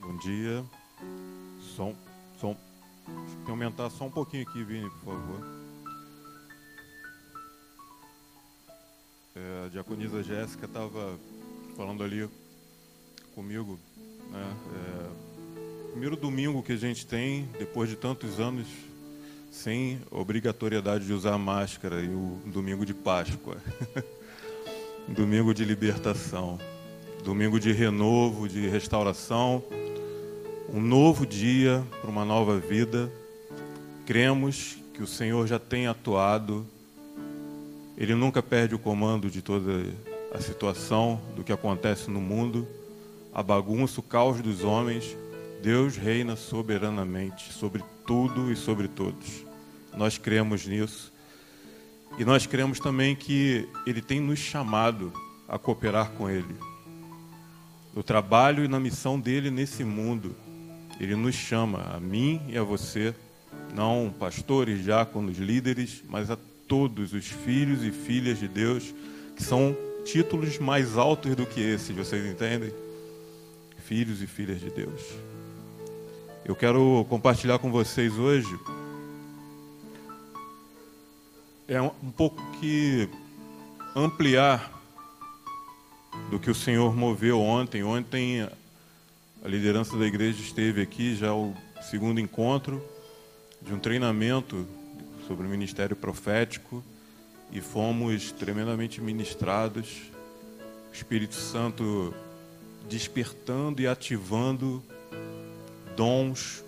Bom dia. Som, som. Tem que aumentar só um pouquinho aqui, Vini, por favor. É, a diaconisa Jéssica estava falando ali comigo, né? É, primeiro domingo que a gente tem, depois de tantos anos sem obrigatoriedade de usar máscara, e o domingo de Páscoa. domingo de libertação, domingo de renovo, de restauração, um novo dia para uma nova vida. Cremos que o Senhor já tem atuado, Ele nunca perde o comando de toda a situação, do que acontece no mundo, a bagunça, o caos dos homens. Deus reina soberanamente sobre tudo e sobre todos. Nós cremos nisso. E nós cremos também que Ele tem nos chamado a cooperar com Ele. No trabalho e na missão dele nesse mundo. Ele nos chama, a mim e a você, não pastores, diáconos, líderes, mas a todos os filhos e filhas de Deus, que são títulos mais altos do que esses, vocês entendem? Filhos e filhas de Deus. Eu quero compartilhar com vocês hoje é um pouco que ampliar do que o Senhor moveu ontem. Ontem a liderança da igreja esteve aqui, já o segundo encontro de um treinamento sobre o ministério profético e fomos tremendamente ministrados. O Espírito Santo despertando e ativando dons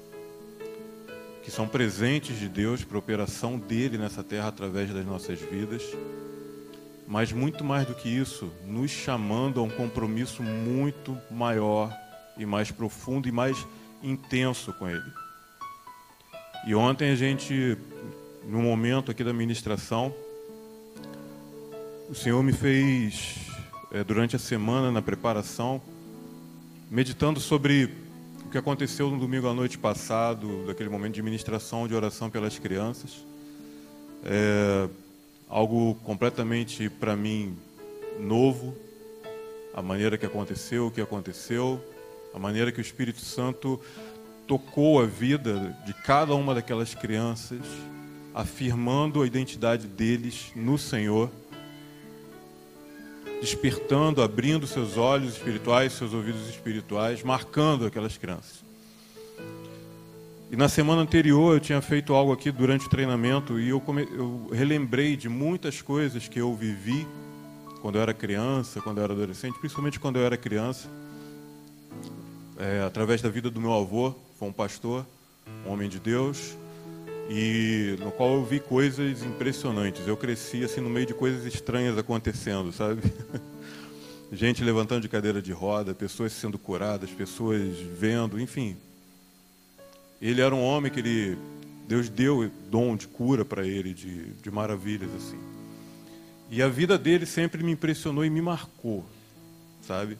que são presentes de Deus para a operação dele nessa terra através das nossas vidas. Mas muito mais do que isso, nos chamando a um compromisso muito maior e mais profundo e mais intenso com ele. E ontem a gente, no momento aqui da ministração, o Senhor me fez, é, durante a semana, na preparação, meditando sobre que aconteceu no domingo à noite passado, daquele momento de ministração, de oração pelas crianças. É algo completamente, para mim, novo. A maneira que aconteceu, o que aconteceu, a maneira que o Espírito Santo tocou a vida de cada uma daquelas crianças, afirmando a identidade deles no Senhor despertando, abrindo seus olhos espirituais, seus ouvidos espirituais, marcando aquelas crianças. E na semana anterior eu tinha feito algo aqui durante o treinamento e eu, come... eu relembrei de muitas coisas que eu vivi quando eu era criança, quando eu era adolescente, principalmente quando eu era criança, é, através da vida do meu avô, foi um pastor, um homem de Deus, e no qual eu vi coisas impressionantes. Eu cresci assim no meio de coisas estranhas acontecendo, sabe? Gente levantando de cadeira de roda, pessoas sendo curadas, pessoas vendo, enfim. Ele era um homem que ele Deus deu dom de cura para ele, de, de maravilhas assim. E a vida dele sempre me impressionou e me marcou, sabe?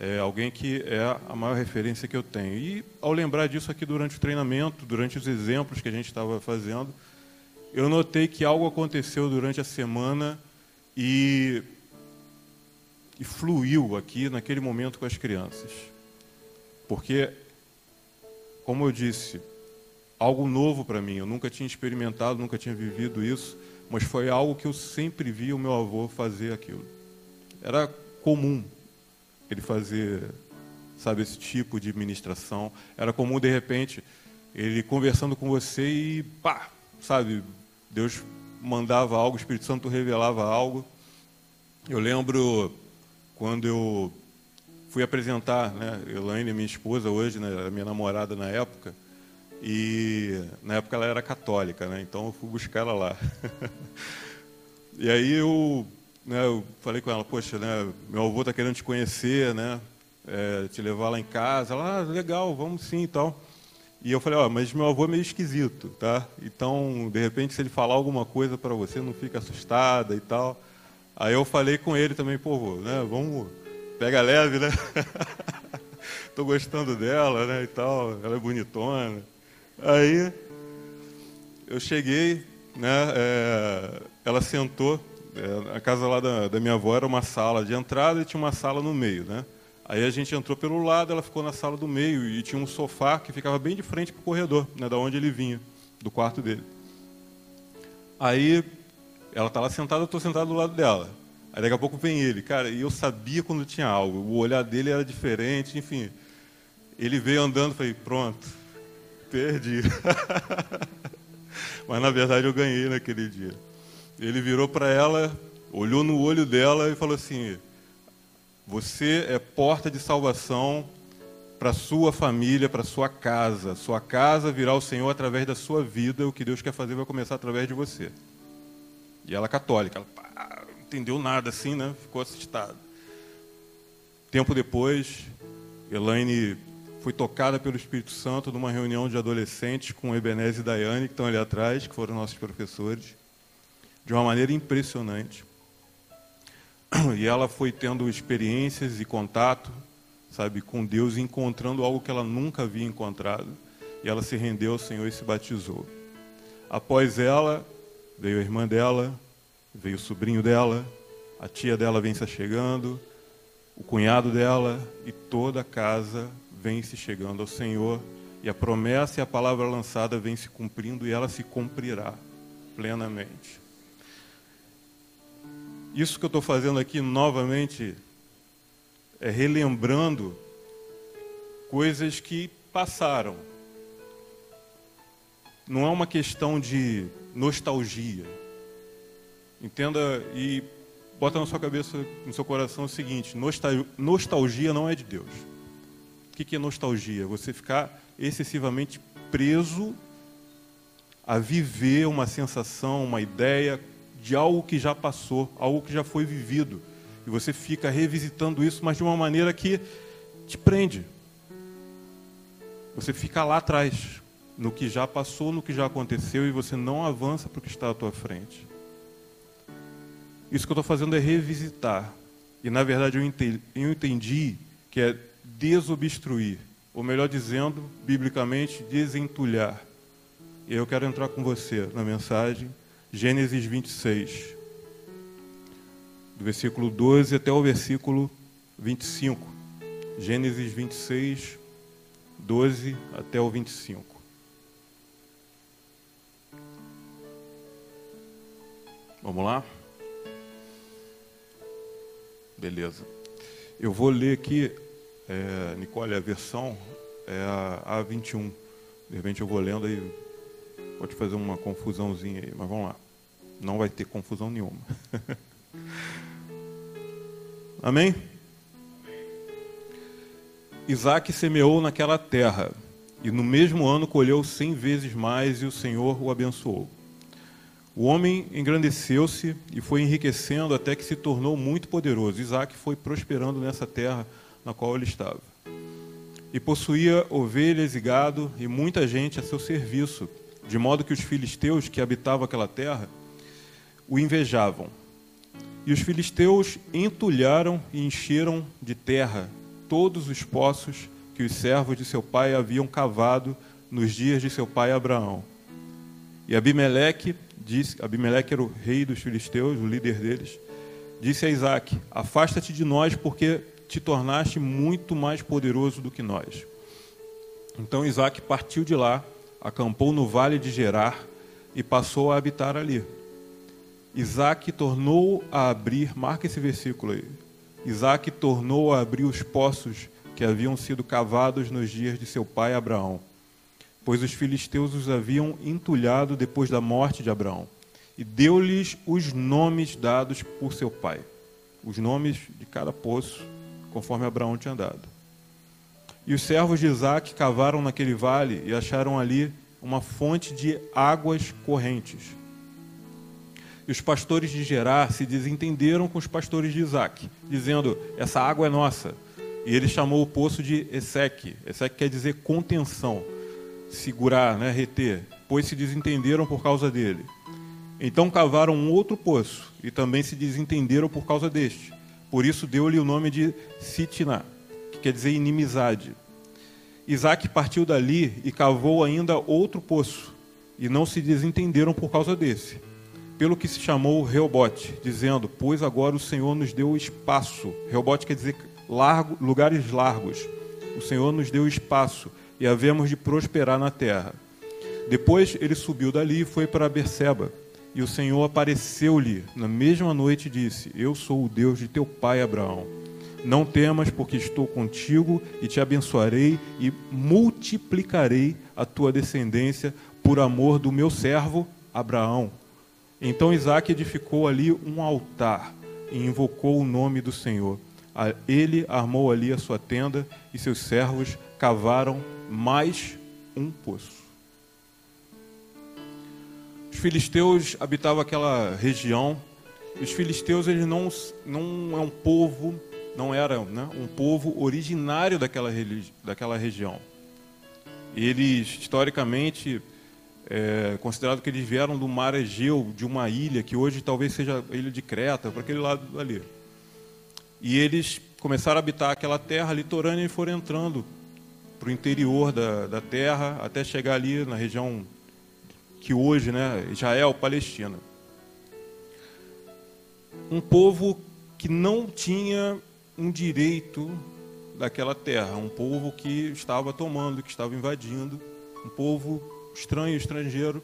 é alguém que é a maior referência que eu tenho. E ao lembrar disso aqui durante o treinamento, durante os exemplos que a gente estava fazendo, eu notei que algo aconteceu durante a semana e, e fluiu aqui naquele momento com as crianças. Porque, como eu disse, algo novo para mim, eu nunca tinha experimentado, nunca tinha vivido isso, mas foi algo que eu sempre vi o meu avô fazer aquilo. Era comum, ele fazer, sabe, esse tipo de ministração. Era comum, de repente, ele conversando com você e, pá, sabe, Deus mandava algo, o Espírito Santo revelava algo. Eu lembro quando eu fui apresentar, né, Elaine, minha esposa hoje, né, minha namorada na época, e na época ela era católica, né, então eu fui buscar ela lá. e aí eu né, eu falei com ela, poxa, né, meu avô está querendo te conhecer, né, é, te levar lá em casa. Ela, ah, legal, vamos sim e tal. E eu falei, ó, mas meu avô é meio esquisito, tá? Então, de repente, se ele falar alguma coisa para você, não fica assustada e tal. Aí eu falei com ele também, pô, vô, né, vamos, pega leve, né? Tô gostando dela, né, e tal, ela é bonitona. Aí eu cheguei, né, é, ela sentou é, a casa lá da, da, minha avó era uma sala de entrada e tinha uma sala no meio, né? Aí a gente entrou pelo lado, ela ficou na sala do meio e tinha um sofá que ficava bem de frente para o corredor, né, da onde ele vinha, do quarto dele. Aí ela está lá sentada, eu estou sentado do lado dela. Aí daqui a pouco vem ele, cara, e eu sabia quando tinha algo. O olhar dele era diferente, enfim. Ele veio andando, falei, pronto, perdi. Mas na verdade eu ganhei naquele dia. Ele virou para ela, olhou no olho dela e falou assim: Você é porta de salvação para sua família, para sua casa. Sua casa virá o Senhor através da sua vida. O que Deus quer fazer vai começar através de você. E ela católica, ela pá, entendeu nada assim, né? Ficou assustada. Tempo depois, Elaine foi tocada pelo Espírito Santo numa reunião de adolescentes com Ebenezer e Daiane, que estão ali atrás, que foram nossos professores, de uma maneira impressionante. E ela foi tendo experiências e contato, sabe, com Deus, encontrando algo que ela nunca havia encontrado. E ela se rendeu ao Senhor e se batizou. Após ela, veio a irmã dela, veio o sobrinho dela, a tia dela vem se chegando, o cunhado dela e toda a casa vem se chegando ao Senhor e a promessa e a palavra lançada vem se cumprindo e ela se cumprirá plenamente. Isso que eu estou fazendo aqui novamente é relembrando coisas que passaram. Não é uma questão de nostalgia. Entenda e bota na sua cabeça, no seu coração o seguinte: nostalgia não é de Deus que, que é nostalgia? Você ficar excessivamente preso a viver uma sensação, uma ideia de algo que já passou, algo que já foi vivido. E você fica revisitando isso, mas de uma maneira que te prende. Você fica lá atrás, no que já passou, no que já aconteceu, e você não avança para o que está à tua frente. Isso que eu estou fazendo é revisitar. E na verdade eu entendi, eu entendi que é desobstruir, ou melhor dizendo, biblicamente, desentulhar. E eu quero entrar com você na mensagem, Gênesis 26, do versículo 12 até o versículo 25. Gênesis 26, 12 até o 25. Vamos lá? Beleza. Eu vou ler aqui é, Nicole, a versão é a A21. De repente eu vou lendo aí, pode fazer uma confusãozinha aí, mas vamos lá. Não vai ter confusão nenhuma. Amém? Isaac semeou naquela terra, e no mesmo ano colheu cem vezes mais, e o Senhor o abençoou. O homem engrandeceu-se e foi enriquecendo até que se tornou muito poderoso. Isaac foi prosperando nessa terra na qual ele estava. E possuía ovelhas e gado e muita gente a seu serviço, de modo que os filisteus que habitavam aquela terra o invejavam. E os filisteus entulharam e encheram de terra todos os poços que os servos de seu pai haviam cavado nos dias de seu pai Abraão. E Abimeleque disse, Abimeleque era o rei dos filisteus, o líder deles, disse a Isaac: Afasta-te de nós, porque te tornaste muito mais poderoso do que nós. Então Isaac partiu de lá, acampou no vale de Gerar e passou a habitar ali. Isaac tornou a abrir, marca esse versículo aí. Isaac tornou a abrir os poços que haviam sido cavados nos dias de seu pai Abraão, pois os filisteus os haviam entulhado depois da morte de Abraão, e deu-lhes os nomes dados por seu pai, os nomes de cada poço conforme Abraão tinha dado. E os servos de Isaac cavaram naquele vale e acharam ali uma fonte de águas correntes. E os pastores de Gerar se desentenderam com os pastores de Isaac, dizendo: Essa água é nossa. E ele chamou o poço de Eseque. Eseque quer dizer contenção, segurar, né, reter, pois se desentenderam por causa dele. Então cavaram um outro poço e também se desentenderam por causa deste. Por isso deu-lhe o nome de Sitna, que quer dizer inimizade. Isaac partiu dali e cavou ainda outro poço, e não se desentenderam por causa desse. Pelo que se chamou Reobote, dizendo: Pois agora o Senhor nos deu espaço. Reobote quer dizer largo, lugares largos. O Senhor nos deu espaço e havemos de prosperar na terra. Depois ele subiu dali e foi para Berseba. E o Senhor apareceu-lhe na mesma noite e disse: Eu sou o Deus de teu pai Abraão. Não temas, porque estou contigo e te abençoarei e multiplicarei a tua descendência por amor do meu servo Abraão. Então Isaac edificou ali um altar e invocou o nome do Senhor. Ele armou ali a sua tenda e seus servos cavaram mais um poço. Os filisteus habitavam aquela região. Os filisteus eles não não é um povo, não era né, um povo originário daquela, daquela região. Eles historicamente é considerado que eles vieram do mar Egeu, de uma ilha que hoje talvez seja a ilha de Creta, para aquele lado ali. E eles começaram a habitar aquela terra litorânea e foram entrando para o interior da, da terra até chegar ali na região que hoje, né, Israel, Palestina. Um povo que não tinha um direito daquela terra, um povo que estava tomando, que estava invadindo, um povo estranho, estrangeiro.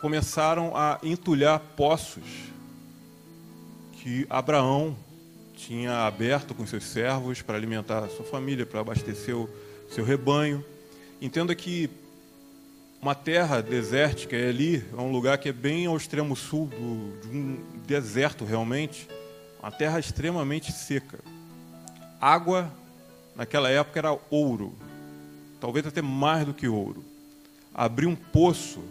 Começaram a entulhar poços que Abraão tinha aberto com seus servos para alimentar a sua família, para abastecer o seu rebanho. Entenda que uma terra desértica é ali, é um lugar que é bem ao extremo sul do, de um deserto realmente, uma terra extremamente seca. Água naquela época era ouro, talvez até mais do que ouro. Abrir um poço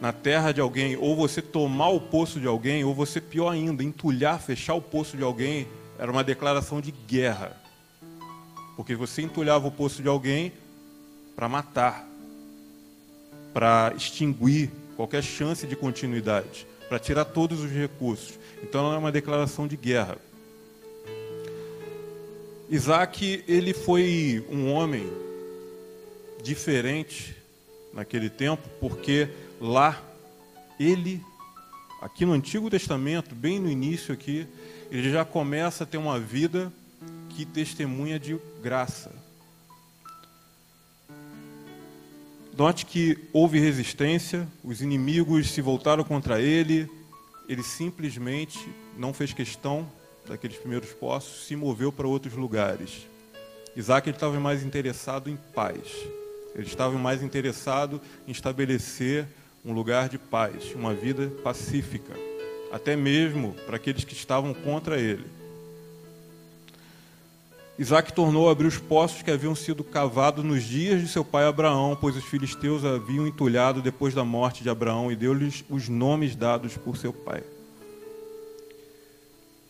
na terra de alguém, ou você tomar o poço de alguém, ou você, pior ainda, entulhar, fechar o poço de alguém, era uma declaração de guerra. Porque você entulhava o poço de alguém para matar para extinguir qualquer chance de continuidade, para tirar todos os recursos. Então é uma declaração de guerra. Isaac, ele foi um homem diferente naquele tempo, porque lá ele, aqui no Antigo Testamento, bem no início aqui, ele já começa a ter uma vida que testemunha de graça. Note que houve resistência, os inimigos se voltaram contra ele, ele simplesmente não fez questão daqueles primeiros poços, se moveu para outros lugares. Isaac estava mais interessado em paz, ele estava mais interessado em estabelecer um lugar de paz, uma vida pacífica, até mesmo para aqueles que estavam contra ele. Isaac tornou a abrir os poços que haviam sido cavados nos dias de seu pai Abraão, pois os filisteus haviam entulhado depois da morte de Abraão e deu-lhes os nomes dados por seu pai.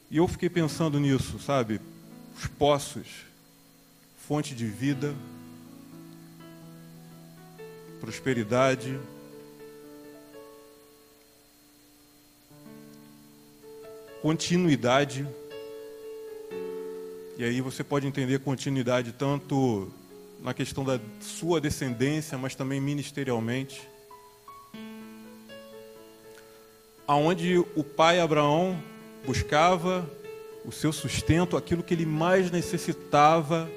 E eu fiquei pensando nisso, sabe? Os poços, fonte de vida, prosperidade, continuidade e aí você pode entender continuidade tanto na questão da sua descendência, mas também ministerialmente. Aonde o pai Abraão buscava o seu sustento, aquilo que ele mais necessitava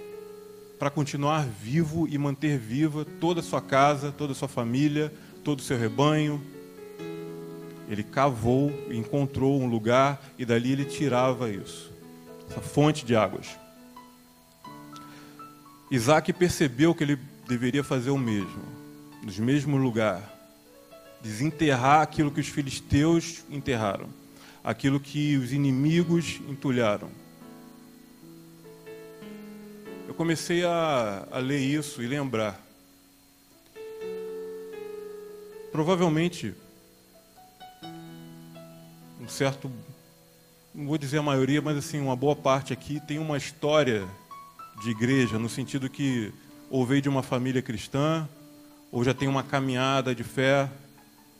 para continuar vivo e manter viva toda a sua casa, toda a sua família, todo o seu rebanho. Ele cavou, encontrou um lugar e dali ele tirava isso essa fonte de águas. Isaac percebeu que ele deveria fazer o mesmo, no mesmo lugar, desenterrar aquilo que os filisteus enterraram, aquilo que os inimigos entulharam. Eu comecei a, a ler isso e lembrar. Provavelmente, um certo não vou dizer a maioria, mas assim, uma boa parte aqui tem uma história de igreja, no sentido que ou veio de uma família cristã, ou já tem uma caminhada de fé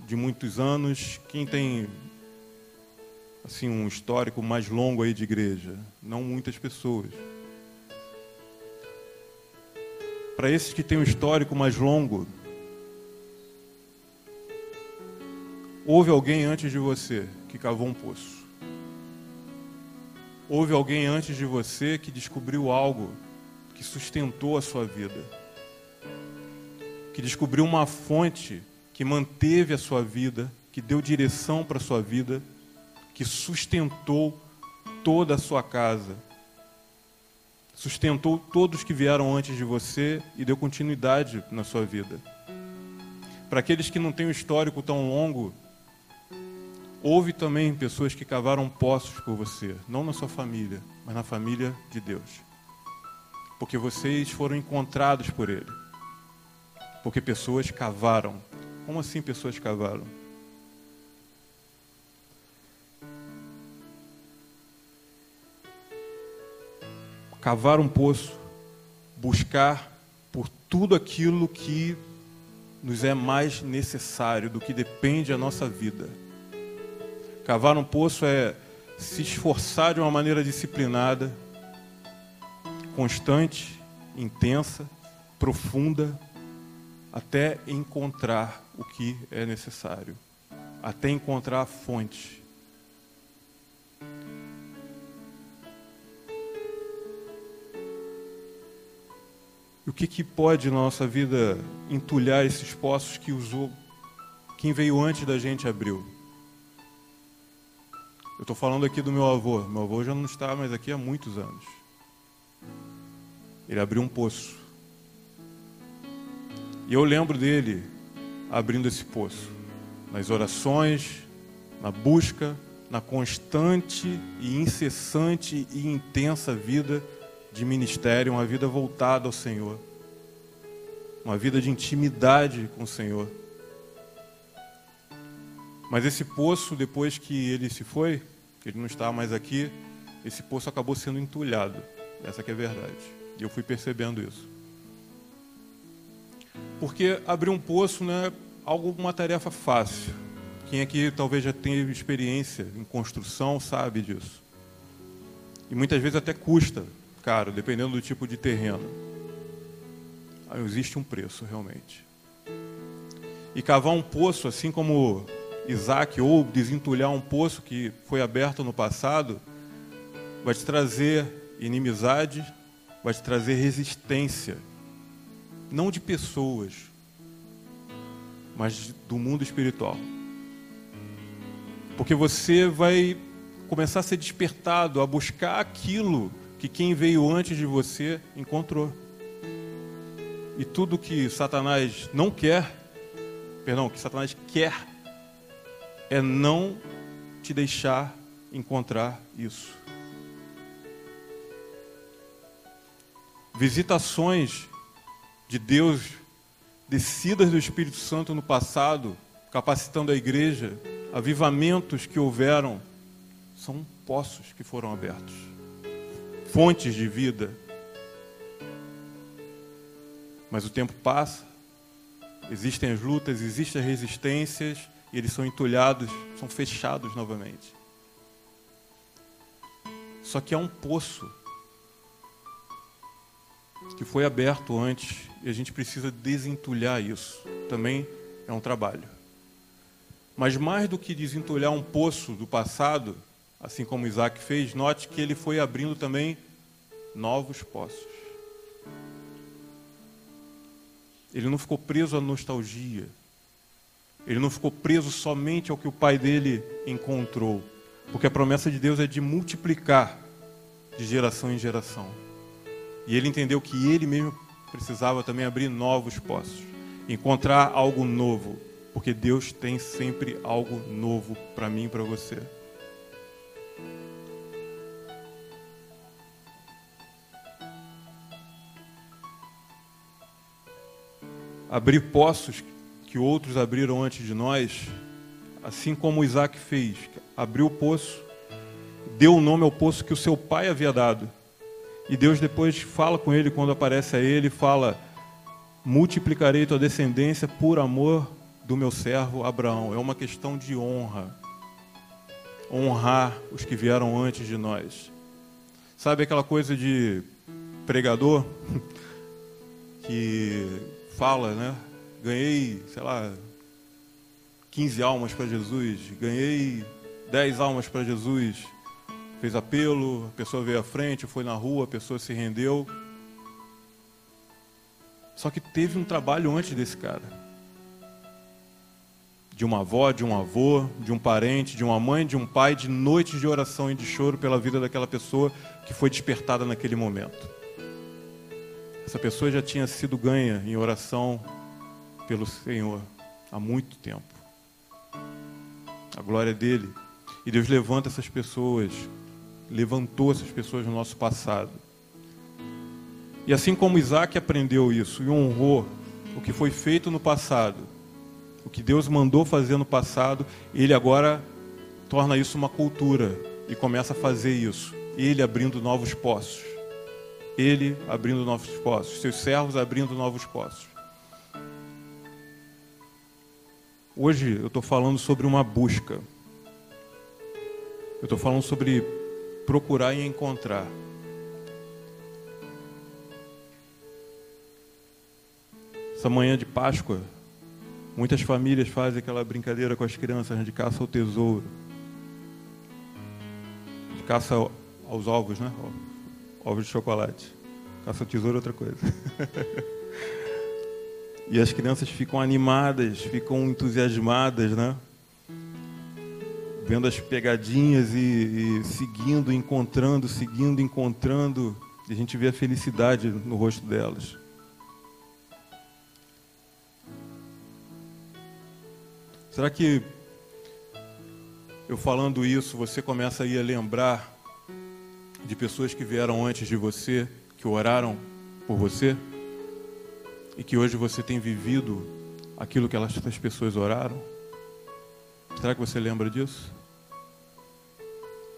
de muitos anos. Quem tem assim um histórico mais longo aí de igreja? Não muitas pessoas. Para esses que têm um histórico mais longo, houve alguém antes de você que cavou um poço. houve alguém antes de você que descobriu algo que sustentou a sua vida, que descobriu uma fonte que manteve a sua vida, que deu direção para a sua vida, que sustentou toda a sua casa, sustentou todos que vieram antes de você e deu continuidade na sua vida. Para aqueles que não têm um histórico tão longo, houve também pessoas que cavaram poços por você, não na sua família, mas na família de Deus. Porque vocês foram encontrados por Ele. Porque pessoas cavaram. Como assim pessoas cavaram? cavar um poço, buscar por tudo aquilo que nos é mais necessário, do que depende da nossa vida. Cavar um poço é se esforçar de uma maneira disciplinada, constante, intensa, profunda, até encontrar o que é necessário, até encontrar a fonte. E o que, que pode na nossa vida entulhar esses poços que usou, quem veio antes da gente abriu? Eu estou falando aqui do meu avô. Meu avô já não está mais aqui há muitos anos. Ele abriu um poço. E eu lembro dele abrindo esse poço. Nas orações, na busca, na constante e incessante e intensa vida de ministério, uma vida voltada ao Senhor, uma vida de intimidade com o Senhor. Mas esse poço, depois que ele se foi, que ele não está mais aqui, esse poço acabou sendo entulhado. Essa que é a verdade. E eu fui percebendo isso. Porque abrir um poço não é algo, uma tarefa fácil. Quem aqui talvez já tenha experiência em construção sabe disso. E muitas vezes até custa caro, dependendo do tipo de terreno. Aí existe um preço, realmente. E cavar um poço, assim como Isaac, ou desentulhar um poço que foi aberto no passado, vai te trazer inimizade, vai te trazer resistência. Não de pessoas, mas do mundo espiritual. Porque você vai começar a ser despertado a buscar aquilo que quem veio antes de você encontrou. E tudo que Satanás não quer, perdão, que Satanás quer, é não te deixar encontrar isso. Visitações de Deus, descidas do Espírito Santo no passado, capacitando a igreja, avivamentos que houveram, são poços que foram abertos fontes de vida. Mas o tempo passa, existem as lutas, existem as resistências, e eles são entulhados, são fechados novamente. Só que há um poço que foi aberto antes e a gente precisa desentulhar isso. Também é um trabalho. Mas mais do que desentulhar um poço do passado, assim como Isaac fez, note que ele foi abrindo também novos poços. Ele não ficou preso à nostalgia. Ele não ficou preso somente ao que o pai dele encontrou. Porque a promessa de Deus é de multiplicar de geração em geração. E ele entendeu que ele mesmo precisava também abrir novos poços, encontrar algo novo, porque Deus tem sempre algo novo para mim e para você. abrir poços que outros abriram antes de nós, assim como Isaac fez, abriu o poço, deu o nome ao poço que o seu pai havia dado. E Deus depois fala com ele quando aparece a ele, fala: multiplicarei tua descendência por amor do meu servo Abraão. É uma questão de honra. Honrar os que vieram antes de nós. Sabe aquela coisa de pregador que fala, né? Ganhei, sei lá, 15 almas para Jesus, ganhei 10 almas para Jesus. fez apelo, a pessoa veio à frente, foi na rua, a pessoa se rendeu. Só que teve um trabalho antes desse cara. De uma avó, de um avô, de um parente, de uma mãe, de um pai, de noites de oração e de choro pela vida daquela pessoa que foi despertada naquele momento. Essa pessoa já tinha sido ganha em oração pelo Senhor há muito tempo. A glória dele. E Deus levanta essas pessoas, levantou essas pessoas no nosso passado. E assim como Isaac aprendeu isso e honrou o que foi feito no passado, o que Deus mandou fazer no passado, ele agora torna isso uma cultura e começa a fazer isso. Ele abrindo novos poços. Ele abrindo novos poços. Seus servos abrindo novos poços. Hoje eu estou falando sobre uma busca. Eu estou falando sobre procurar e encontrar. Essa manhã de Páscoa, muitas famílias fazem aquela brincadeira com as crianças de caça ao tesouro, de caça aos ovos, né? Ovos de chocolate. Caça ao tesouro é outra coisa. e as crianças ficam animadas, ficam entusiasmadas, né? Vendo as pegadinhas e, e seguindo, encontrando, seguindo, encontrando. E a gente vê a felicidade no rosto delas. Será que eu falando isso, você começa a ir a lembrar de pessoas que vieram antes de você, que oraram por você, e que hoje você tem vivido aquilo que essas pessoas oraram? Será que você lembra disso?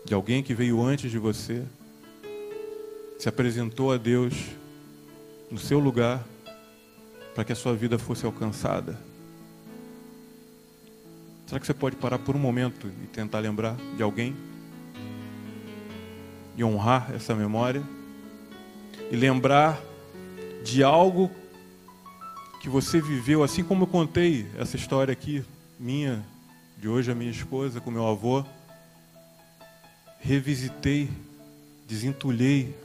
De alguém que veio antes de você, se apresentou a Deus no seu lugar para que a sua vida fosse alcançada? Será que você pode parar por um momento e tentar lembrar de alguém? E honrar essa memória? E lembrar de algo que você viveu, assim como eu contei essa história aqui, minha, de hoje a minha esposa, com meu avô. Revisitei, desentulhei,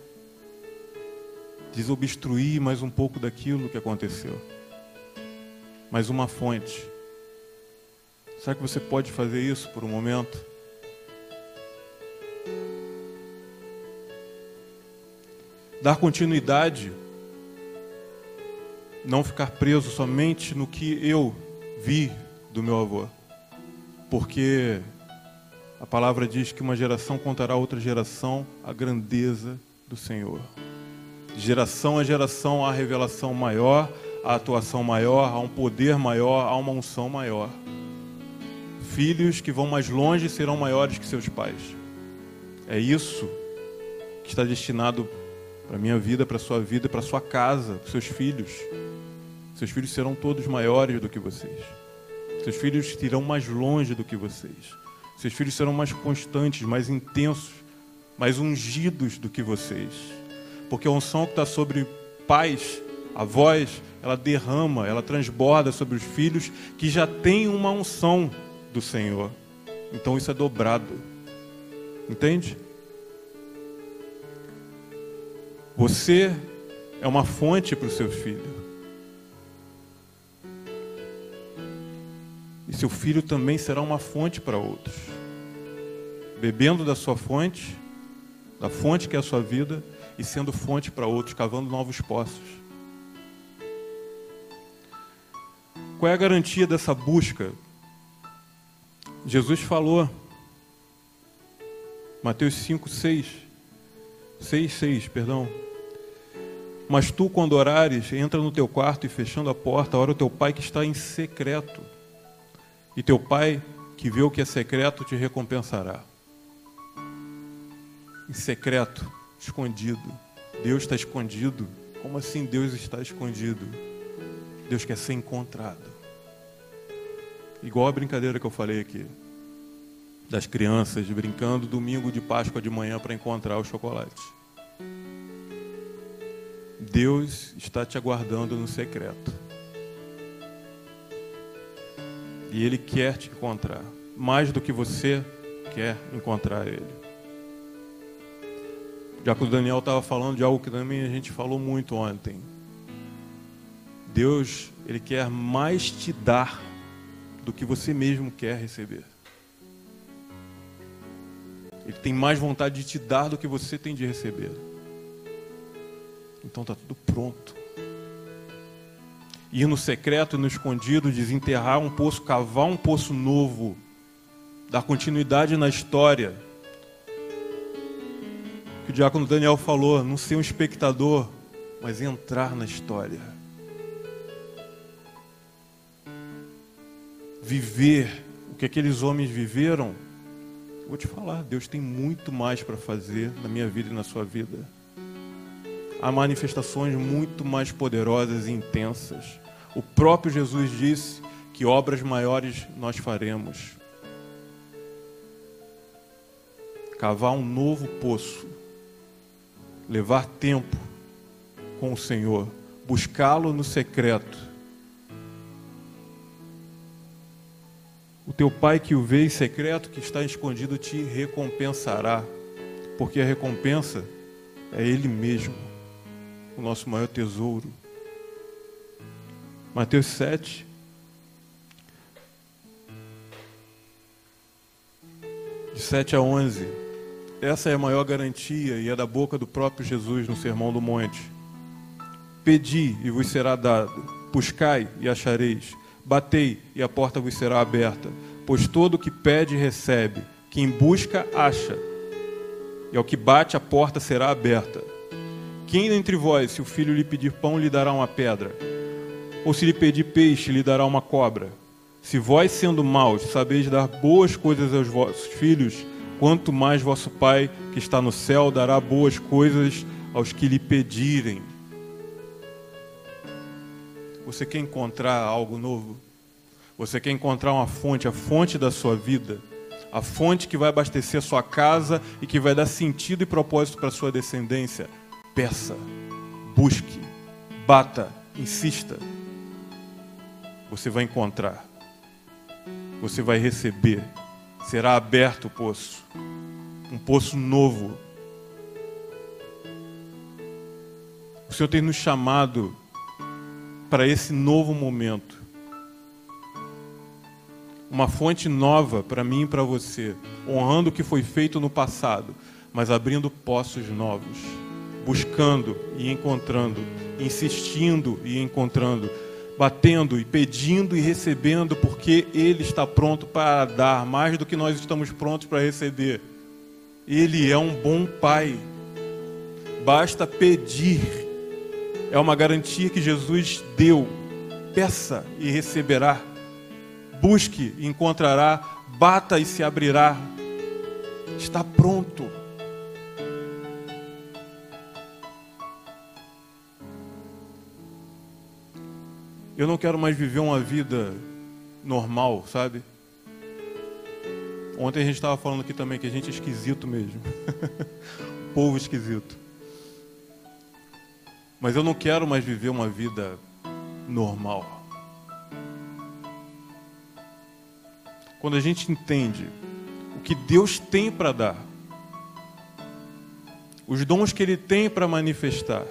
desobstruí mais um pouco daquilo que aconteceu. Mais uma fonte Será que você pode fazer isso por um momento? Dar continuidade, não ficar preso somente no que eu vi do meu avô, porque a palavra diz que uma geração contará a outra geração a grandeza do Senhor. De geração a geração há revelação maior, há atuação maior, há um poder maior, há uma unção maior. Filhos que vão mais longe serão maiores que seus pais. É isso que está destinado para a minha vida, para a sua vida, para a sua casa, para seus filhos. Seus filhos serão todos maiores do que vocês. Seus filhos irão mais longe do que vocês. Seus filhos serão mais constantes, mais intensos, mais ungidos do que vocês. Porque a unção que está sobre pais, avós, ela derrama, ela transborda sobre os filhos que já têm uma unção do Senhor. Então isso é dobrado. Entende? Você é uma fonte para o seu filho. E seu filho também será uma fonte para outros. Bebendo da sua fonte, da fonte que é a sua vida, e sendo fonte para outros, cavando novos poços. Qual é a garantia dessa busca Jesus falou, Mateus 5, 6, 6, 6, perdão. Mas tu, quando orares, entra no teu quarto e fechando a porta, ora o teu pai que está em secreto. E teu pai que vê o que é secreto te recompensará. Em secreto, escondido. Deus está escondido. Como assim Deus está escondido? Deus quer ser encontrado. Igual a brincadeira que eu falei aqui. Das crianças brincando domingo de Páscoa de manhã para encontrar o chocolate. Deus está te aguardando no secreto. E Ele quer te encontrar. Mais do que você quer encontrar Ele. Já que o Daniel estava falando de algo que também a gente falou muito ontem. Deus, Ele quer mais te dar do que você mesmo quer receber. Ele tem mais vontade de te dar do que você tem de receber. Então está tudo pronto. Ir no secreto e no escondido, desenterrar um poço, cavar um poço novo, dar continuidade na história. Que o diácono Daniel falou, não ser um espectador, mas entrar na história. Viver o que aqueles homens viveram. Vou te falar, Deus tem muito mais para fazer na minha vida e na sua vida há manifestações muito mais poderosas e intensas. O próprio Jesus disse que obras maiores nós faremos. Cavar um novo poço, levar tempo com o Senhor, buscá-lo no secreto. O teu pai que o vê em secreto, que está escondido, te recompensará, porque a recompensa é Ele mesmo o nosso maior tesouro. Mateus 7. De 7 a 11. Essa é a maior garantia e é da boca do próprio Jesus no Sermão do Monte. Pedi e vos será dado, buscai e achareis, batei e a porta vos será aberta, pois todo o que pede recebe, quem busca acha, e ao que bate a porta será aberta. Quem dentre vós, se o filho lhe pedir pão, lhe dará uma pedra? Ou se lhe pedir peixe, lhe dará uma cobra? Se vós, sendo maus, sabeis dar boas coisas aos vossos filhos, quanto mais vosso Pai, que está no céu, dará boas coisas aos que lhe pedirem. Você quer encontrar algo novo? Você quer encontrar uma fonte, a fonte da sua vida? A fonte que vai abastecer a sua casa e que vai dar sentido e propósito para a sua descendência? peça, busque, bata, insista. Você vai encontrar, você vai receber, será aberto o poço, um poço novo. O Senhor tem nos chamado para esse novo momento. Uma fonte nova para mim e para você, honrando o que foi feito no passado, mas abrindo poços novos buscando e encontrando, insistindo e encontrando, batendo e pedindo e recebendo, porque Ele está pronto para dar mais do que nós estamos prontos para receber. Ele é um bom Pai. Basta pedir. É uma garantia que Jesus deu. Peça e receberá. Busque e encontrará. Bata e se abrirá. Está pronto. Eu não quero mais viver uma vida normal, sabe? Ontem a gente estava falando aqui também que a gente é esquisito mesmo. Povo esquisito. Mas eu não quero mais viver uma vida normal. Quando a gente entende o que Deus tem para dar, os dons que Ele tem para manifestar,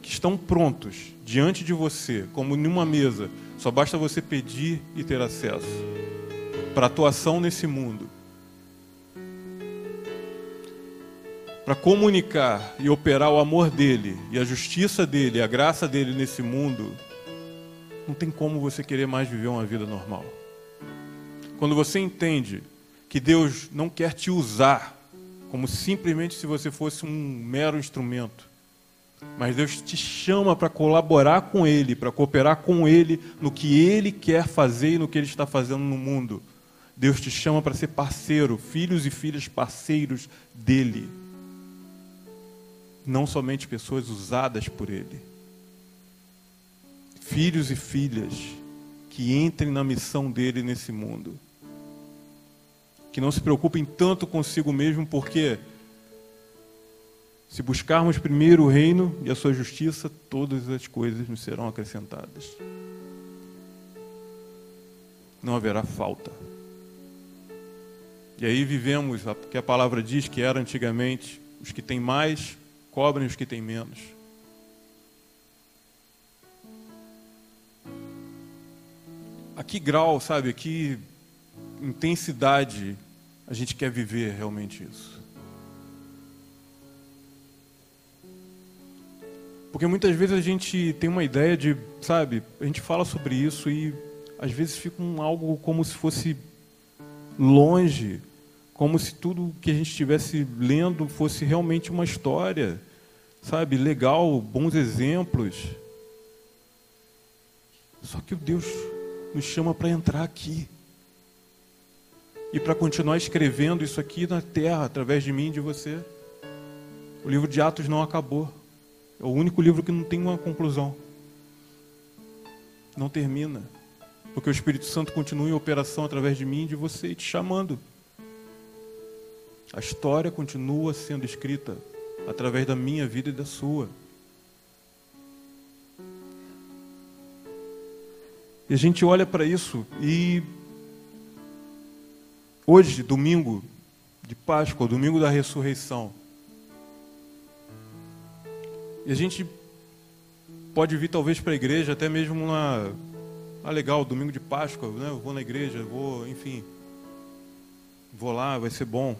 que estão prontos diante de você, como numa mesa, só basta você pedir e ter acesso para atuação nesse mundo. Para comunicar e operar o amor dele e a justiça dele, a graça dele nesse mundo, não tem como você querer mais viver uma vida normal. Quando você entende que Deus não quer te usar como simplesmente se você fosse um mero instrumento, mas Deus te chama para colaborar com Ele, para cooperar com Ele no que Ele quer fazer e no que Ele está fazendo no mundo. Deus te chama para ser parceiro, filhos e filhas parceiros dEle. Não somente pessoas usadas por Ele. Filhos e filhas que entrem na missão dEle nesse mundo. Que não se preocupem tanto consigo mesmo, porque se buscarmos primeiro o reino e a sua justiça, todas as coisas nos serão acrescentadas. Não haverá falta. E aí vivemos, porque a palavra diz que era antigamente os que têm mais cobrem os que têm menos. A que grau, sabe, a que intensidade a gente quer viver realmente isso? Porque muitas vezes a gente tem uma ideia de, sabe, a gente fala sobre isso e às vezes fica um algo como se fosse longe, como se tudo que a gente estivesse lendo fosse realmente uma história, sabe, legal, bons exemplos. Só que o Deus nos chama para entrar aqui e para continuar escrevendo isso aqui na terra através de mim e de você. O livro de Atos não acabou. É o único livro que não tem uma conclusão. Não termina. Porque o Espírito Santo continua em operação através de mim de você, te chamando. A história continua sendo escrita através da minha vida e da sua. E a gente olha para isso e hoje, domingo de Páscoa, domingo da ressurreição, e a gente pode vir talvez para a igreja até mesmo na ah, legal, domingo de Páscoa, né? Eu vou na igreja, vou, enfim, vou lá, vai ser bom.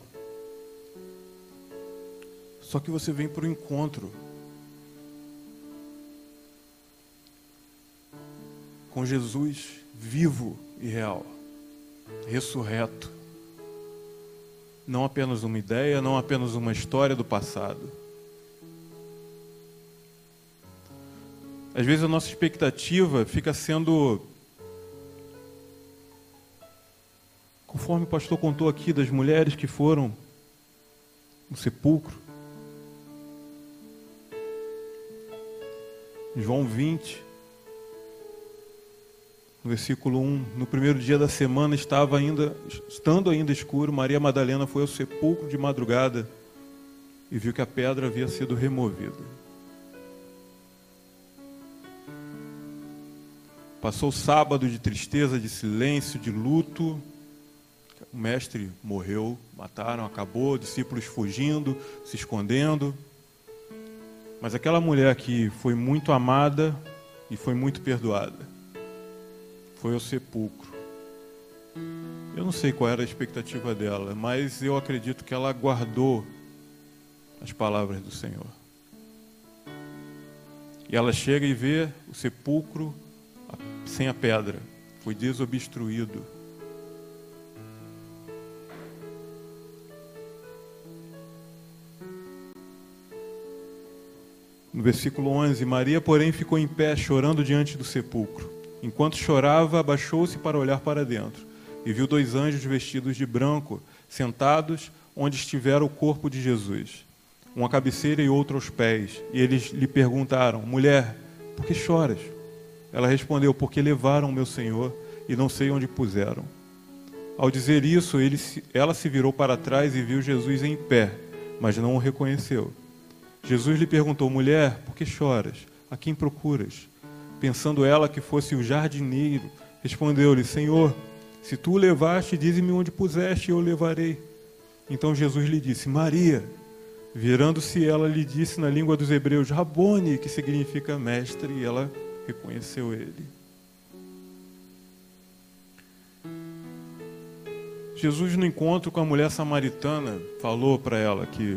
Só que você vem para o encontro com Jesus vivo e real, ressurreto. Não apenas uma ideia, não apenas uma história do passado. Às vezes a nossa expectativa fica sendo. Conforme o pastor contou aqui das mulheres que foram no sepulcro. João 20, no versículo 1, no primeiro dia da semana estava ainda, estando ainda escuro, Maria Madalena foi ao sepulcro de madrugada e viu que a pedra havia sido removida. Passou o sábado de tristeza, de silêncio, de luto. O mestre morreu, mataram, acabou, discípulos fugindo, se escondendo. Mas aquela mulher que foi muito amada e foi muito perdoada, foi ao sepulcro. Eu não sei qual era a expectativa dela, mas eu acredito que ela guardou as palavras do Senhor. E ela chega e vê o sepulcro sem a pedra, foi desobstruído. No versículo 11, Maria, porém, ficou em pé, chorando diante do sepulcro. Enquanto chorava, abaixou-se para olhar para dentro e viu dois anjos vestidos de branco, sentados onde estivera o corpo de Jesus, uma cabeceira e outro aos pés. E eles lhe perguntaram: Mulher, por que choras? Ela respondeu: Porque levaram meu senhor e não sei onde puseram. Ao dizer isso, ele, ela se virou para trás e viu Jesus em pé, mas não o reconheceu. Jesus lhe perguntou: Mulher, por que choras? A quem procuras? Pensando ela que fosse o jardineiro, respondeu-lhe: Senhor, se tu o levaste, dize-me onde puseste e eu o levarei. Então Jesus lhe disse: Maria. Virando-se, ela lhe disse na língua dos hebreus: Rabone, que significa mestre, e ela reconheceu ele. Jesus, no encontro com a mulher samaritana, falou para ela que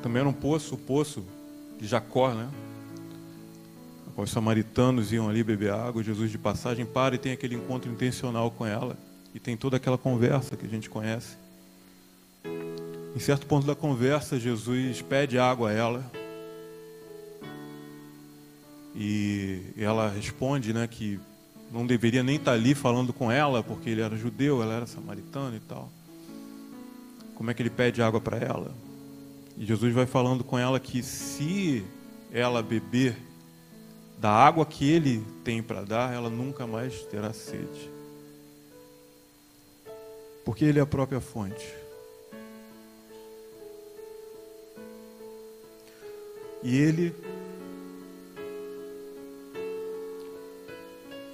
também era um poço, o poço de Jacó, né? Os samaritanos iam ali beber água, Jesus de passagem para e tem aquele encontro intencional com ela. E tem toda aquela conversa que a gente conhece. Em certo ponto da conversa, Jesus pede água a ela. E ela responde né, que não deveria nem estar ali falando com ela, porque ele era judeu, ela era samaritana e tal. Como é que ele pede água para ela? E Jesus vai falando com ela que se ela beber da água que ele tem para dar, ela nunca mais terá sede. Porque ele é a própria fonte. E ele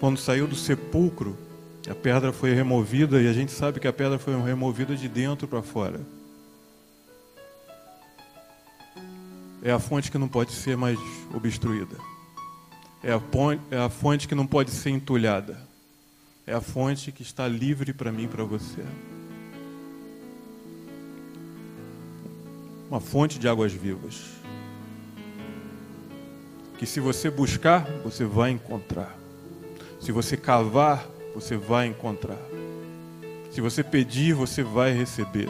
quando saiu do sepulcro, a pedra foi removida e a gente sabe que a pedra foi removida de dentro para fora. é a fonte que não pode ser mais obstruída. É a, fonte, é a fonte que não pode ser entulhada. É a fonte que está livre para mim e para você. Uma fonte de águas vivas. Que se você buscar, você vai encontrar. Se você cavar, você vai encontrar. Se você pedir, você vai receber.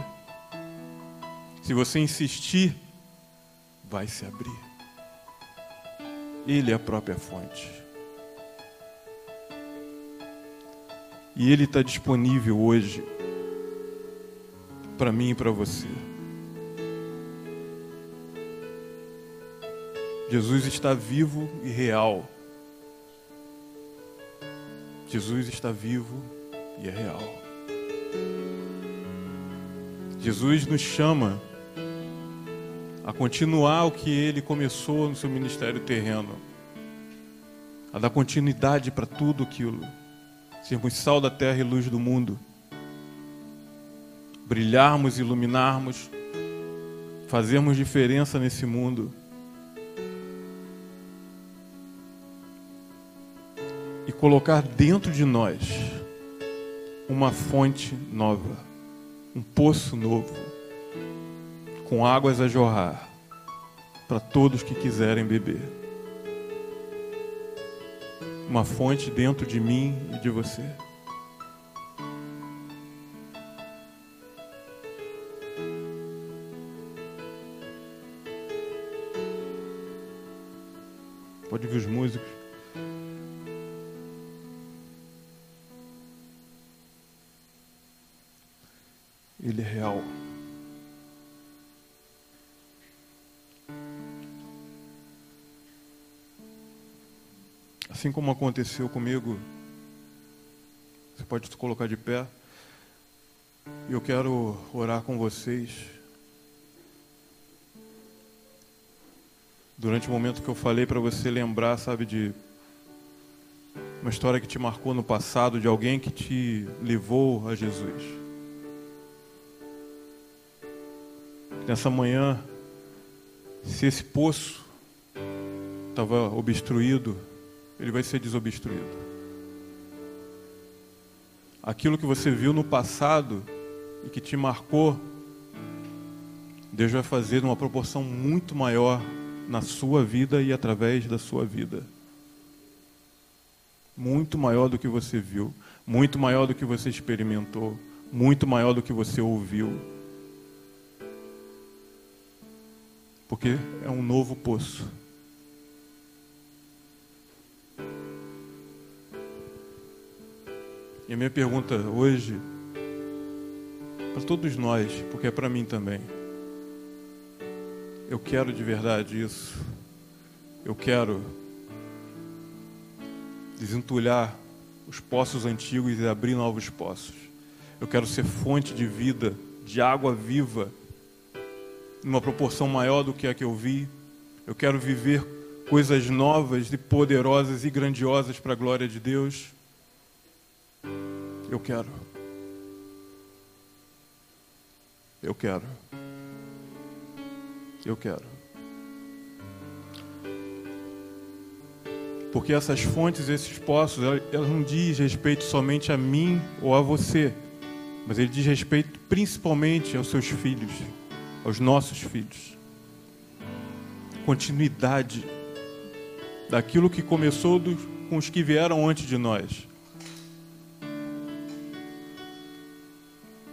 Se você insistir, vai se abrir. Ele é a própria fonte. E Ele está disponível hoje para mim e para você. Jesus está vivo e real. Jesus está vivo e é real. Jesus nos chama a continuar o que ele começou no seu ministério terreno, a dar continuidade para tudo aquilo, sermos sal da terra e luz do mundo, brilharmos, iluminarmos, fazermos diferença nesse mundo. Colocar dentro de nós uma fonte nova, um poço novo com águas a jorrar para todos que quiserem beber. Uma fonte dentro de mim e de você. Pode ver os músicos. Assim como aconteceu comigo, você pode se colocar de pé. Eu quero orar com vocês. Durante o momento que eu falei para você lembrar, sabe, de uma história que te marcou no passado, de alguém que te levou a Jesus. Nessa manhã, se esse poço estava obstruído, ele vai ser desobstruído. Aquilo que você viu no passado e que te marcou, Deus vai fazer numa proporção muito maior na sua vida e através da sua vida. Muito maior do que você viu, muito maior do que você experimentou, muito maior do que você ouviu. Porque é um novo poço. E a minha pergunta hoje, para todos nós, porque é para mim também. Eu quero de verdade isso. Eu quero desentulhar os poços antigos e abrir novos poços. Eu quero ser fonte de vida, de água viva, numa proporção maior do que a que eu vi. Eu quero viver coisas novas e poderosas e grandiosas para a glória de Deus. Eu quero. Eu quero. Eu quero. Porque essas fontes, esses poços, elas não diz respeito somente a mim ou a você, mas ele diz respeito principalmente aos seus filhos, aos nossos filhos. Continuidade daquilo que começou dos, com os que vieram antes de nós.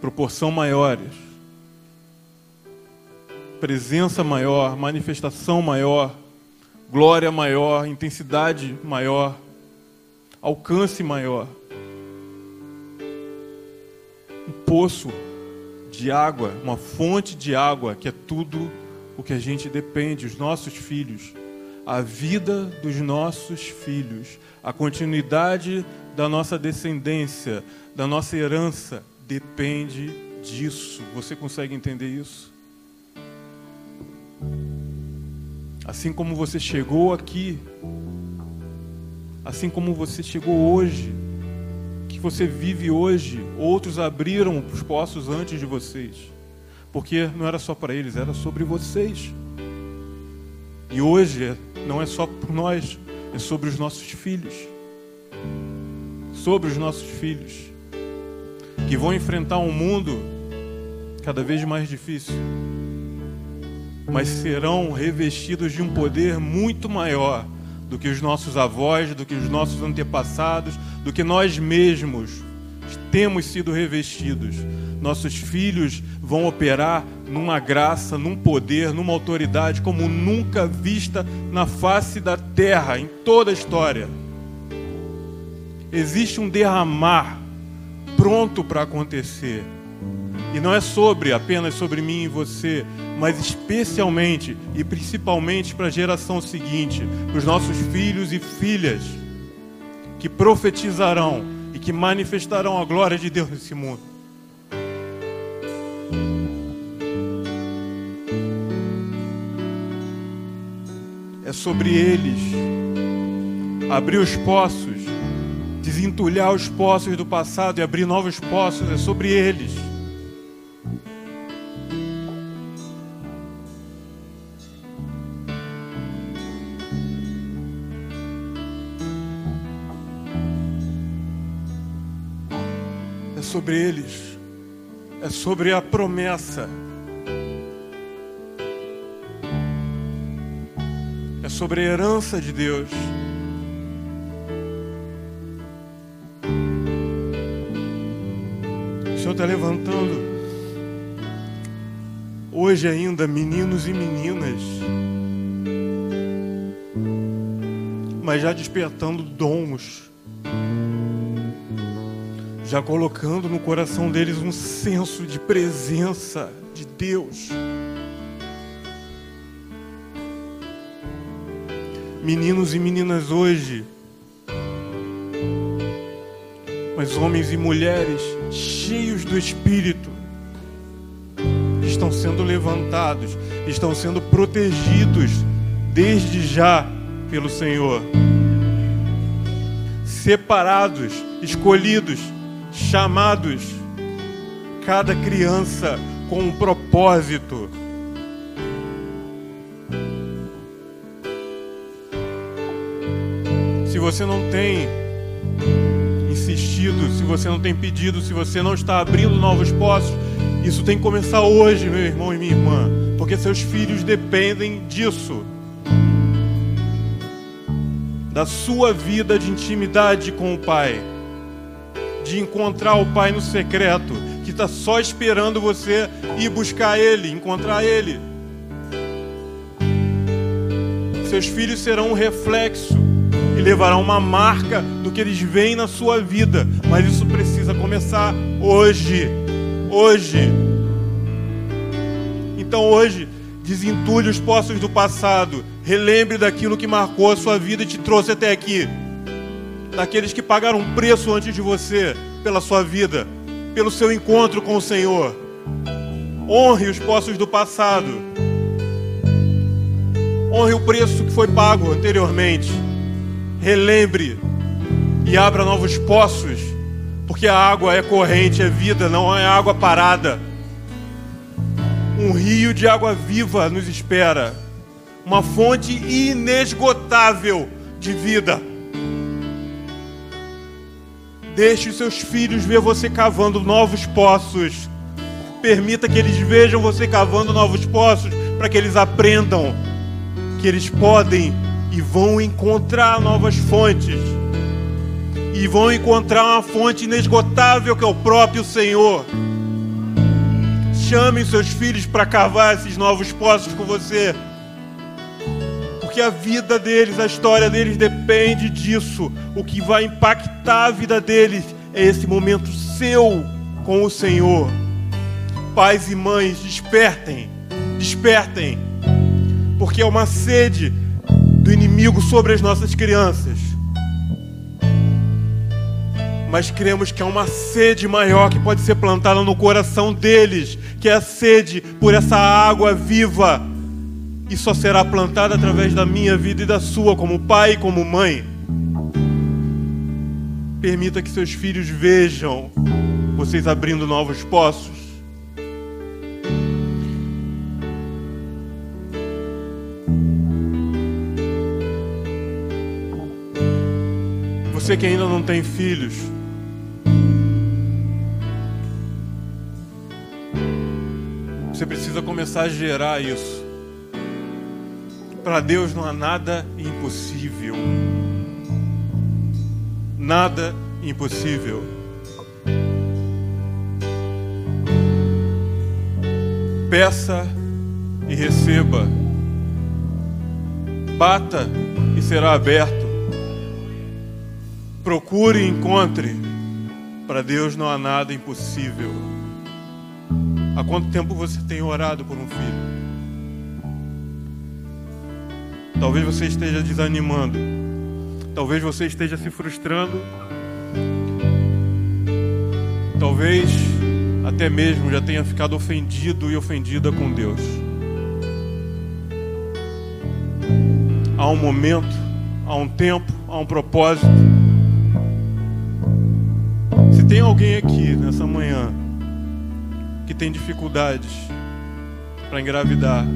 Proporção maiores, presença maior, manifestação maior, glória maior, intensidade maior, alcance maior. Um poço de água, uma fonte de água, que é tudo o que a gente depende, os nossos filhos, a vida dos nossos filhos, a continuidade da nossa descendência, da nossa herança depende disso. Você consegue entender isso? Assim como você chegou aqui, assim como você chegou hoje, que você vive hoje, outros abriram os poços antes de vocês, porque não era só para eles, era sobre vocês. E hoje não é só por nós, é sobre os nossos filhos. Sobre os nossos filhos. Que vão enfrentar um mundo cada vez mais difícil. Mas serão revestidos de um poder muito maior do que os nossos avós, do que os nossos antepassados, do que nós mesmos temos sido revestidos. Nossos filhos vão operar numa graça, num poder, numa autoridade como nunca vista na face da terra, em toda a história. Existe um derramar pronto para acontecer. E não é sobre apenas sobre mim e você, mas especialmente e principalmente para a geração seguinte, para os nossos filhos e filhas que profetizarão e que manifestarão a glória de Deus nesse mundo. É sobre eles abrir os poços, desentulhar os poços do passado e abrir novos poços, é sobre eles. sobre eles, é sobre a promessa, é sobre a herança de Deus. Senhor está levantando. Hoje ainda meninos e meninas, mas já despertando dons. Já colocando no coração deles um senso de presença de Deus. Meninos e meninas hoje, mas homens e mulheres cheios do Espírito, estão sendo levantados, estão sendo protegidos desde já pelo Senhor, separados, escolhidos chamados, cada criança com um propósito. Se você não tem insistido, se você não tem pedido, se você não está abrindo novos poços, isso tem que começar hoje, meu irmão e minha irmã, porque seus filhos dependem disso. Da sua vida de intimidade com o Pai de encontrar o Pai no secreto, que está só esperando você ir buscar Ele, encontrar Ele. Seus filhos serão um reflexo levarão uma marca do que eles veem na sua vida, mas isso precisa começar hoje. Hoje. Então hoje, desentulhe os poços do passado, relembre daquilo que marcou a sua vida e te trouxe até aqui daqueles que pagaram um preço antes de você pela sua vida, pelo seu encontro com o Senhor. Honre os poços do passado. Honre o preço que foi pago anteriormente. Relembre e abra novos poços, porque a água é corrente, é vida, não é água parada. Um rio de água viva nos espera, uma fonte inesgotável de vida. Deixe os seus filhos ver você cavando novos poços. Permita que eles vejam você cavando novos poços para que eles aprendam que eles podem e vão encontrar novas fontes. E vão encontrar uma fonte inesgotável que é o próprio Senhor. Chame seus filhos para cavar esses novos poços com você porque a vida deles, a história deles depende disso. O que vai impactar a vida deles é esse momento seu com o Senhor. Pais e mães, despertem, despertem, porque é uma sede do inimigo sobre as nossas crianças. Mas cremos que é uma sede maior que pode ser plantada no coração deles, que é a sede por essa água viva e só será plantada através da minha vida e da sua, como pai e como mãe. Permita que seus filhos vejam vocês abrindo novos poços. Você que ainda não tem filhos, você precisa começar a gerar isso. Para Deus não há nada impossível. Nada impossível. Peça e receba. Bata e será aberto. Procure e encontre. Para Deus não há nada impossível. Há quanto tempo você tem orado por um filho? Talvez você esteja desanimando. Talvez você esteja se frustrando. Talvez até mesmo já tenha ficado ofendido e ofendida com Deus. Há um momento, há um tempo, há um propósito. Se tem alguém aqui nessa manhã que tem dificuldades para engravidar,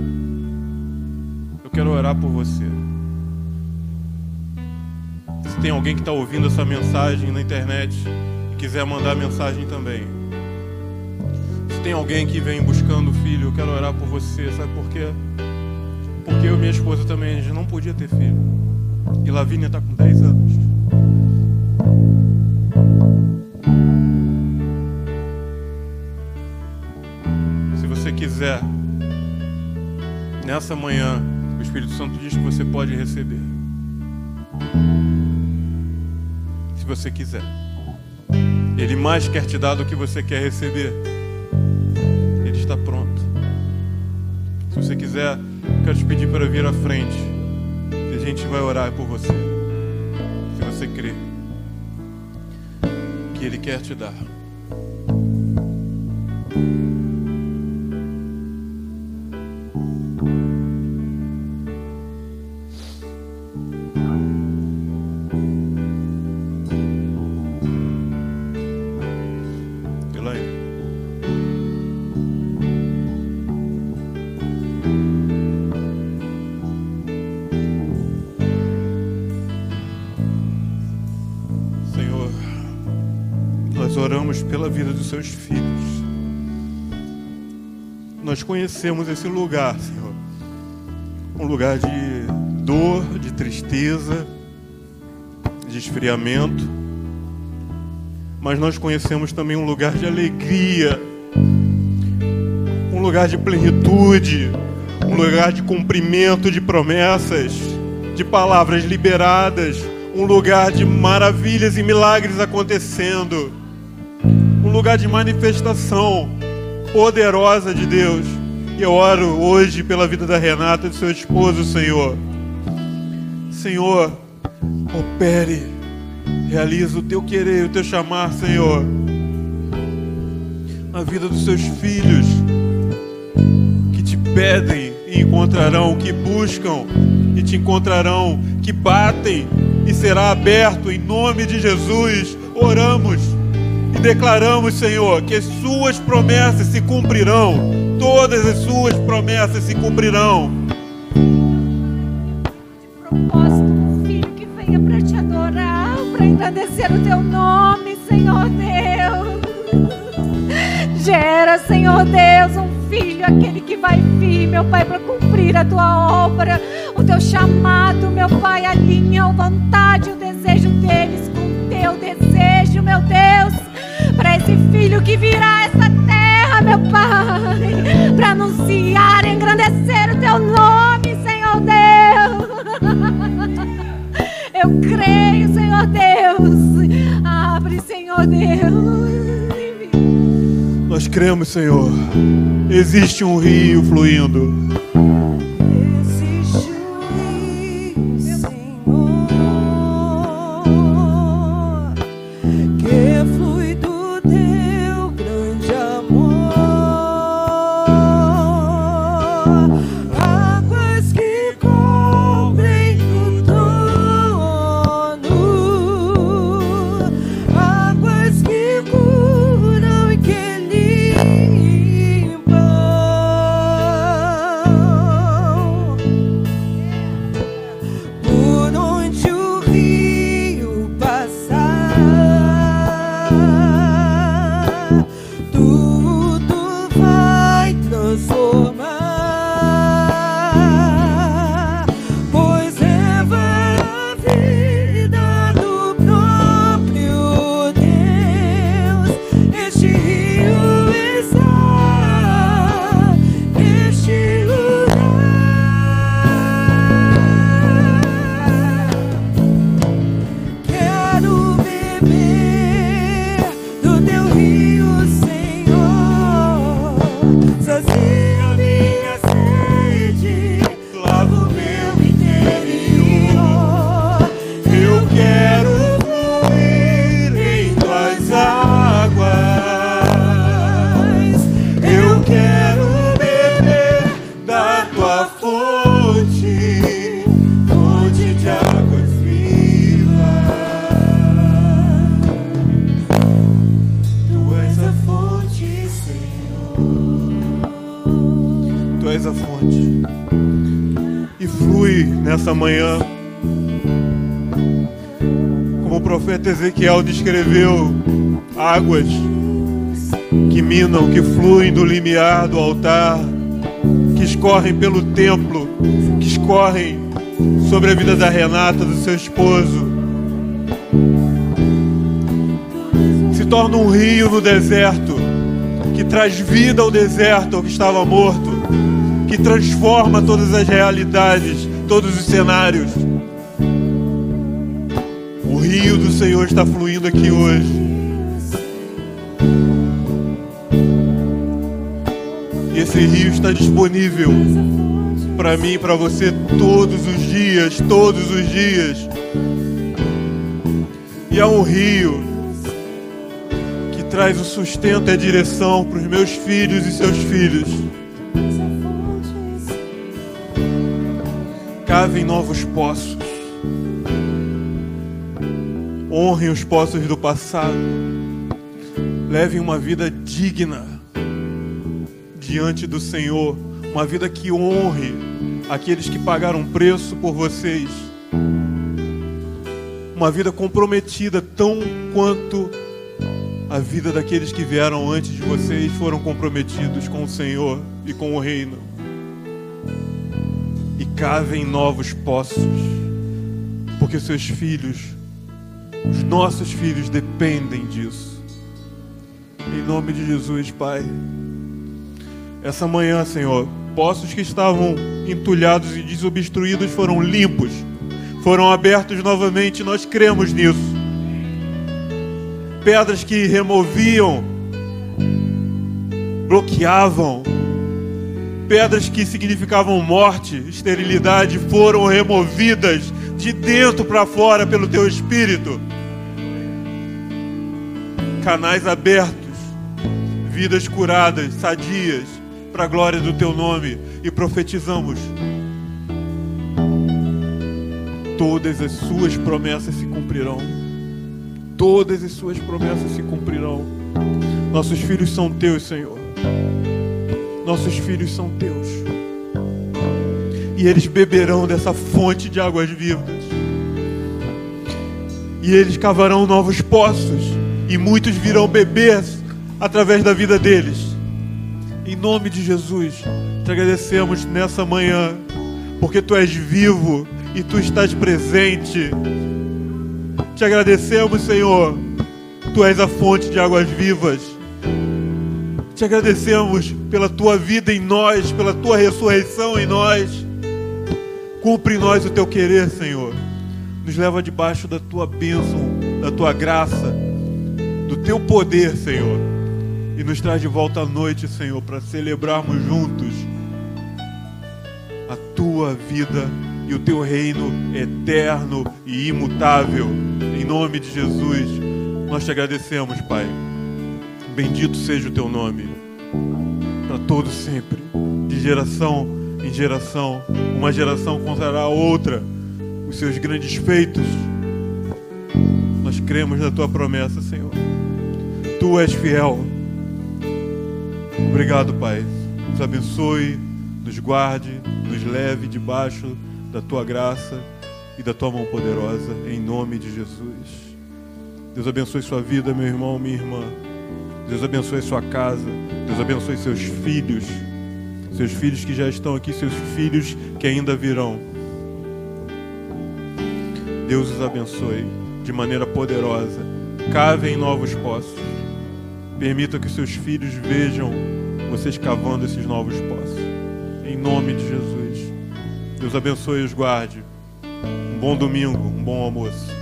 eu quero orar por você. Se tem alguém que está ouvindo essa mensagem na internet e quiser mandar mensagem também, se tem alguém que vem buscando filho, eu quero orar por você. Sabe por quê? Porque eu e minha esposa também, a gente não podia ter filho. E Lavínia está com 10 anos. Quiser, nessa manhã, o Espírito Santo diz que você pode receber. Se você quiser. Ele mais quer te dar do que você quer receber está pronto. Se você quiser, quero te pedir para vir à frente. E a gente vai orar por você. Se você crê que Ele quer te dar. Seus filhos. Nós conhecemos esse lugar, Senhor. Um lugar de dor, de tristeza, de esfriamento. Mas nós conhecemos também um lugar de alegria, um lugar de plenitude, um lugar de cumprimento de promessas, de palavras liberadas, um lugar de maravilhas e milagres acontecendo um lugar de manifestação poderosa de Deus. E eu oro hoje pela vida da Renata e do seu esposo, Senhor. Senhor, opere, realiza o teu querer, o teu chamar, Senhor. Na vida dos seus filhos que te pedem e encontrarão, que buscam e te encontrarão, que batem e será aberto em nome de Jesus. Oramos e declaramos, Senhor, que as suas promessas se cumprirão. Todas as suas promessas se cumprirão. De propósito, um filho que venha para te adorar, para engrandecer o teu nome, Senhor Deus. Gera, Senhor Deus, um filho, aquele que vai vir, meu Pai, para cumprir a tua obra, o teu chamado, meu Pai, alinha a vontade, o desejo deles com o teu desejo, meu Deus para esse filho que virá essa terra, meu Pai, para anunciar e engrandecer o teu nome, Senhor Deus. Eu creio, Senhor Deus. Abre, Senhor Deus. Nós cremos, Senhor. Existe um rio fluindo. Isso. Ezequiel descreveu, águas que minam, que fluem do limiar do altar, que escorrem pelo templo, que escorrem sobre a vida da Renata, do seu esposo. Se torna um rio no deserto, que traz vida ao deserto, que estava morto, que transforma todas as realidades, todos os cenários. Senhor está fluindo aqui hoje. E esse rio está disponível para mim e para você todos os dias, todos os dias. E é um rio que traz o sustento e a direção para os meus filhos e seus filhos. Cavem novos poços. Honrem os poços do passado. Levem uma vida digna diante do Senhor, uma vida que honre aqueles que pagaram preço por vocês. Uma vida comprometida tão quanto a vida daqueles que vieram antes de vocês foram comprometidos com o Senhor e com o reino. E cavem novos poços, porque seus filhos, os nossos filhos dependem disso. Em nome de Jesus, Pai. Essa manhã, Senhor, poços que estavam entulhados e desobstruídos foram limpos, foram abertos novamente, nós cremos nisso. Pedras que removiam, bloqueavam, pedras que significavam morte, esterilidade, foram removidas de dentro para fora pelo Teu Espírito. Canais abertos, vidas curadas, sadias para a glória do teu nome e profetizamos. Todas as suas promessas se cumprirão. Todas as suas promessas se cumprirão. Nossos filhos são teus, Senhor. Nossos filhos são teus. E eles beberão dessa fonte de águas vivas. E eles cavarão novos poços. E muitos virão beber através da vida deles. Em nome de Jesus, te agradecemos nessa manhã, porque tu és vivo e tu estás presente. Te agradecemos, Senhor, tu és a fonte de águas vivas. Te agradecemos pela tua vida em nós, pela tua ressurreição em nós. Cumpre em nós o teu querer, Senhor. Nos leva debaixo da tua bênção, da tua graça, do teu poder, Senhor e nos traz de volta à noite, Senhor, para celebrarmos juntos a tua vida e o teu reino eterno e imutável. Em nome de Jesus, nós te agradecemos, Pai. Bendito seja o teu nome, para todos sempre, de geração em geração. Uma geração contará a outra os seus grandes feitos. Cremos na tua promessa, Senhor. Tu és fiel Obrigado, Pai. Nos abençoe, nos guarde, nos leve debaixo da tua graça e da tua mão poderosa, em nome de Jesus. Deus abençoe sua vida, meu irmão, minha irmã. Deus abençoe sua casa. Deus abençoe seus filhos. Seus filhos que já estão aqui, seus filhos que ainda virão. Deus os abençoe de maneira poderosa. Cavem novos poços. Permita que seus filhos vejam vocês cavando esses novos poços. Em nome de Jesus. Deus abençoe e os guarde. Um bom domingo, um bom almoço.